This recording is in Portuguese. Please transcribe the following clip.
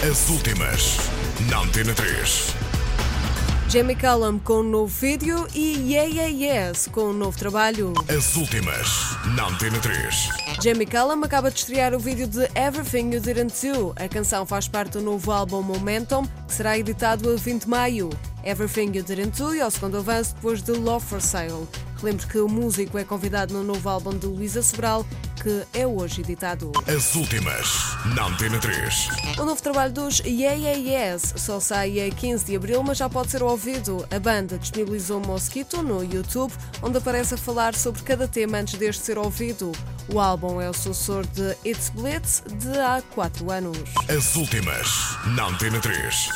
As últimas na Antena 3. Jamie Cullum com um novo vídeo e Yeah Yeah Yes com um novo trabalho. As últimas na Antena 3. Jamie Cullum acaba de estrear o vídeo de Everything You Didn't Do. A canção faz parte do novo álbum Momentum, que será editado a 20 de maio. Everything You Didn't Do é o segundo avanço depois de Love for Sale. Relembro que o músico é convidado no novo álbum de Luísa Sobral, que é hoje editado. As últimas na Antena 3. O novo trabalho dos Yeah Yeah Yes só sai a 15 de abril, mas já pode ser ouvido. A banda disponibilizou Mosquito no YouTube, onde aparece a falar sobre cada tema antes deste ser ouvido. O álbum é o sucessor de It's Blitz de há 4 anos. As últimas na Antena 3.